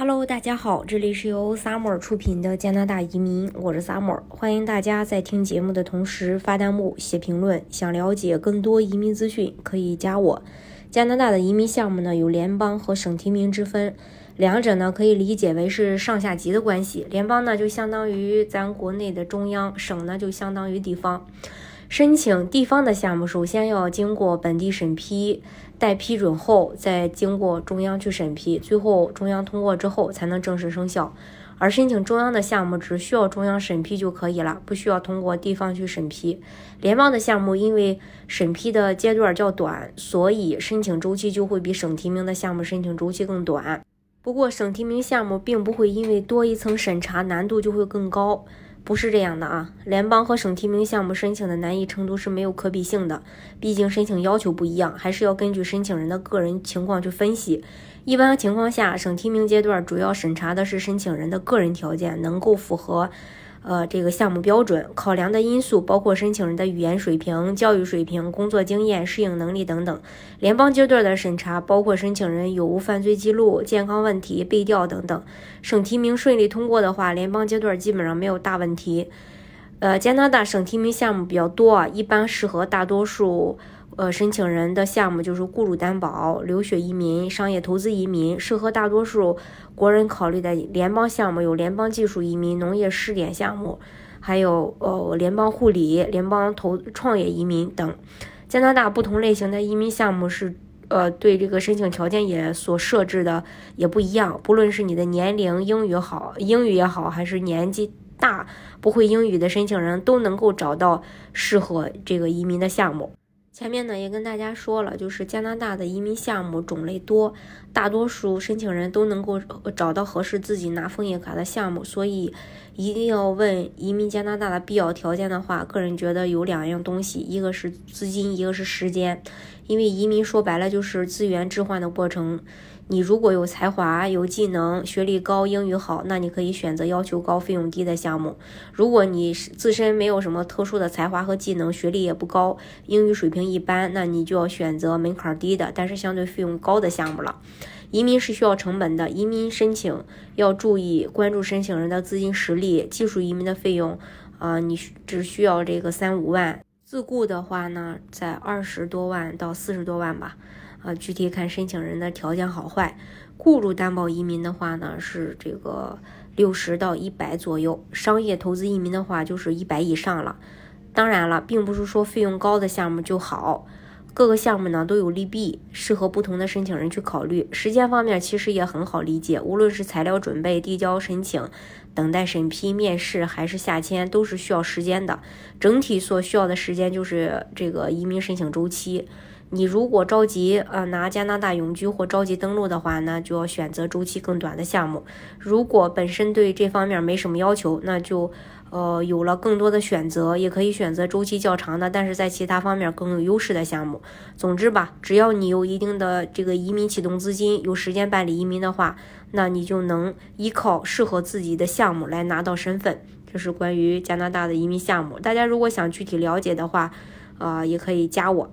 Hello，大家好，这里是由 Summer 出品的加拿大移民，我是 Summer，欢迎大家在听节目的同时发弹幕、写评论。想了解更多移民资讯，可以加我。加拿大的移民项目呢，有联邦和省提名之分，两者呢可以理解为是上下级的关系。联邦呢就相当于咱国内的中央，省呢就相当于地方。申请地方的项目，首先要经过本地审批，待批准后，再经过中央去审批，最后中央通过之后才能正式生效。而申请中央的项目，只需要中央审批就可以了，不需要通过地方去审批。联邦的项目因为审批的阶段较短，所以申请周期就会比省提名的项目申请周期更短。不过，省提名项目并不会因为多一层审查，难度就会更高。不是这样的啊，联邦和省提名项目申请的难易程度是没有可比性的，毕竟申请要求不一样，还是要根据申请人的个人情况去分析。一般情况下，省提名阶段主要审查的是申请人的个人条件能够符合。呃，这个项目标准考量的因素包括申请人的语言水平、教育水平、工作经验、适应能力等等。联邦阶段的审查包括申请人有无犯罪记录、健康问题、被调等等。省提名顺利通过的话，联邦阶段基本上没有大问题。呃，加拿大省提名项目比较多啊，一般适合大多数。呃，申请人的项目就是雇主担保、留学移民、商业投资移民，适合大多数国人考虑的联邦项目有联邦技术移民、农业试点项目，还有呃联邦护理、联邦投创业移民等。加拿大不同类型的移民项目是呃对这个申请条件也所设置的也不一样，不论是你的年龄、英语好、英语也好，还是年纪大不会英语的申请人都能够找到适合这个移民的项目。前面呢也跟大家说了，就是加拿大的移民项目种类多，大多数申请人都能够找到合适自己拿枫叶卡的项目，所以一定要问移民加拿大的必要条件的话，个人觉得有两样东西，一个是资金，一个是时间，因为移民说白了就是资源置换的过程。你如果有才华、有技能、学历高、英语好，那你可以选择要求高、费用低的项目。如果你自身没有什么特殊的才华和技能，学历也不高，英语水平一般，那你就要选择门槛低的，但是相对费用高的项目了。移民是需要成本的，移民申请要注意关注申请人的资金实力。技术移民的费用，啊，你只需要这个三五万；自雇的话呢，在二十多万到四十多万吧。啊，具体看申请人的条件好坏。雇主担保移民的话呢，是这个六十到一百左右；商业投资移民的话，就是一百以上了。当然了，并不是说费用高的项目就好，各个项目呢都有利弊，适合不同的申请人去考虑。时间方面其实也很好理解，无论是材料准备、递交申请、等待审批、面试，还是下签，都是需要时间的。整体所需要的时间就是这个移民申请周期。你如果着急呃拿加拿大永居或着急登陆的话，那就要选择周期更短的项目。如果本身对这方面没什么要求，那就呃有了更多的选择，也可以选择周期较长的，但是在其他方面更有优势的项目。总之吧，只要你有一定的这个移民启动资金，有时间办理移民的话，那你就能依靠适合自己的项目来拿到身份。这是关于加拿大的移民项目。大家如果想具体了解的话，呃，也可以加我。